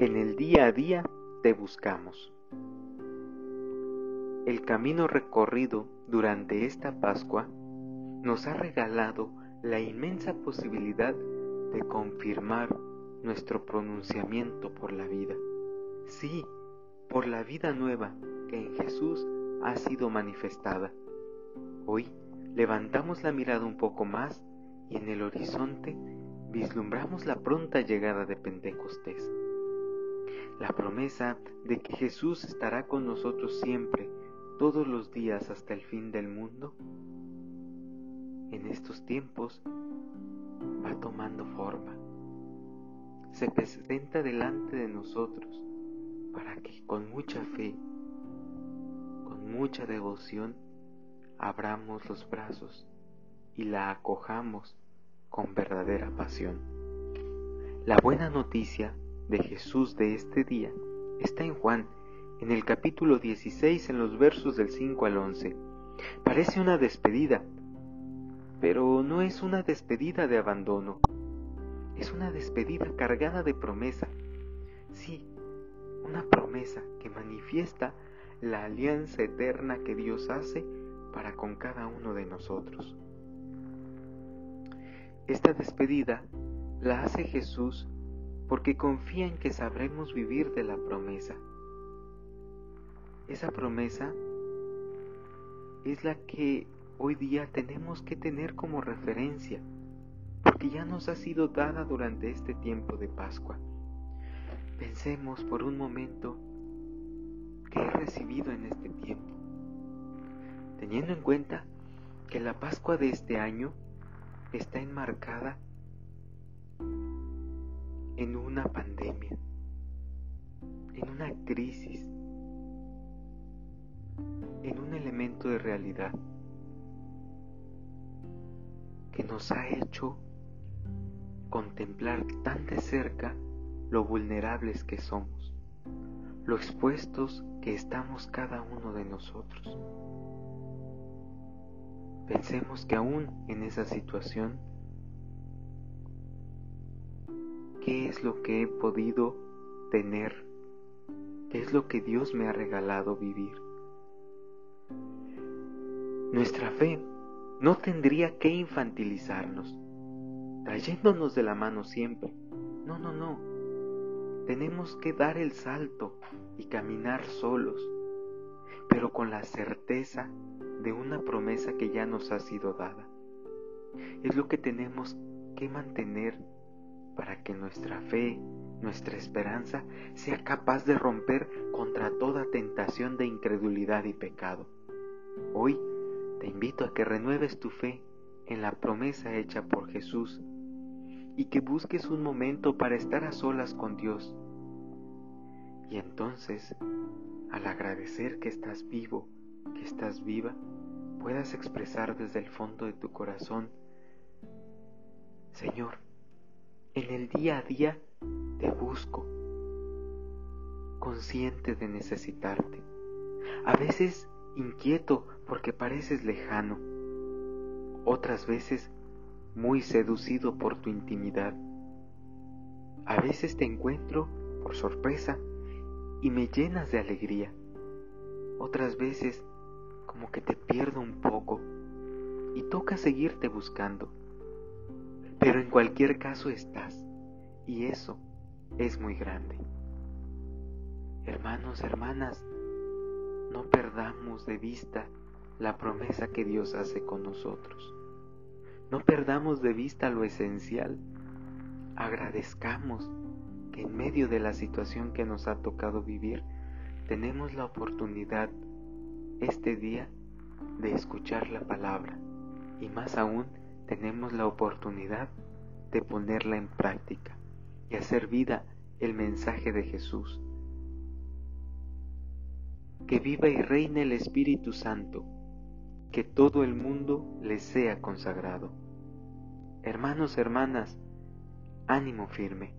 En el día a día te buscamos. El camino recorrido durante esta Pascua nos ha regalado la inmensa posibilidad de confirmar nuestro pronunciamiento por la vida. Sí, por la vida nueva que en Jesús ha sido manifestada. Hoy levantamos la mirada un poco más y en el horizonte vislumbramos la pronta llegada de Pentecostés la promesa de que Jesús estará con nosotros siempre, todos los días hasta el fin del mundo, en estos tiempos va tomando forma. Se presenta delante de nosotros para que con mucha fe, con mucha devoción, abramos los brazos y la acojamos con verdadera pasión. La buena noticia de Jesús de este día está en Juan, en el capítulo 16, en los versos del 5 al 11. Parece una despedida, pero no es una despedida de abandono, es una despedida cargada de promesa. Sí, una promesa que manifiesta la alianza eterna que Dios hace para con cada uno de nosotros. Esta despedida la hace Jesús porque confía en que sabremos vivir de la promesa. Esa promesa es la que hoy día tenemos que tener como referencia, porque ya nos ha sido dada durante este tiempo de Pascua. Pensemos por un momento qué he recibido en este tiempo, teniendo en cuenta que la Pascua de este año está enmarcada en una pandemia, en una crisis, en un elemento de realidad que nos ha hecho contemplar tan de cerca lo vulnerables que somos, lo expuestos que estamos cada uno de nosotros. Pensemos que aún en esa situación qué es lo que he podido tener, qué es lo que Dios me ha regalado vivir. Nuestra fe no tendría que infantilizarnos, trayéndonos de la mano siempre. No, no, no. Tenemos que dar el salto y caminar solos, pero con la certeza de una promesa que ya nos ha sido dada. Es lo que tenemos que mantener que nuestra fe, nuestra esperanza sea capaz de romper contra toda tentación de incredulidad y pecado. Hoy te invito a que renueves tu fe en la promesa hecha por Jesús y que busques un momento para estar a solas con Dios. Y entonces, al agradecer que estás vivo, que estás viva, puedas expresar desde el fondo de tu corazón, Señor, en el día a día te busco, consciente de necesitarte. A veces inquieto porque pareces lejano, otras veces muy seducido por tu intimidad. A veces te encuentro por sorpresa y me llenas de alegría. Otras veces como que te pierdo un poco y toca seguirte buscando. Pero en cualquier caso estás, y eso es muy grande. Hermanos, hermanas, no perdamos de vista la promesa que Dios hace con nosotros. No perdamos de vista lo esencial. Agradezcamos que en medio de la situación que nos ha tocado vivir, tenemos la oportunidad este día de escuchar la palabra y más aún tenemos la oportunidad de ponerla en práctica y hacer vida el mensaje de Jesús. Que viva y reine el Espíritu Santo, que todo el mundo le sea consagrado. Hermanos, hermanas, ánimo firme.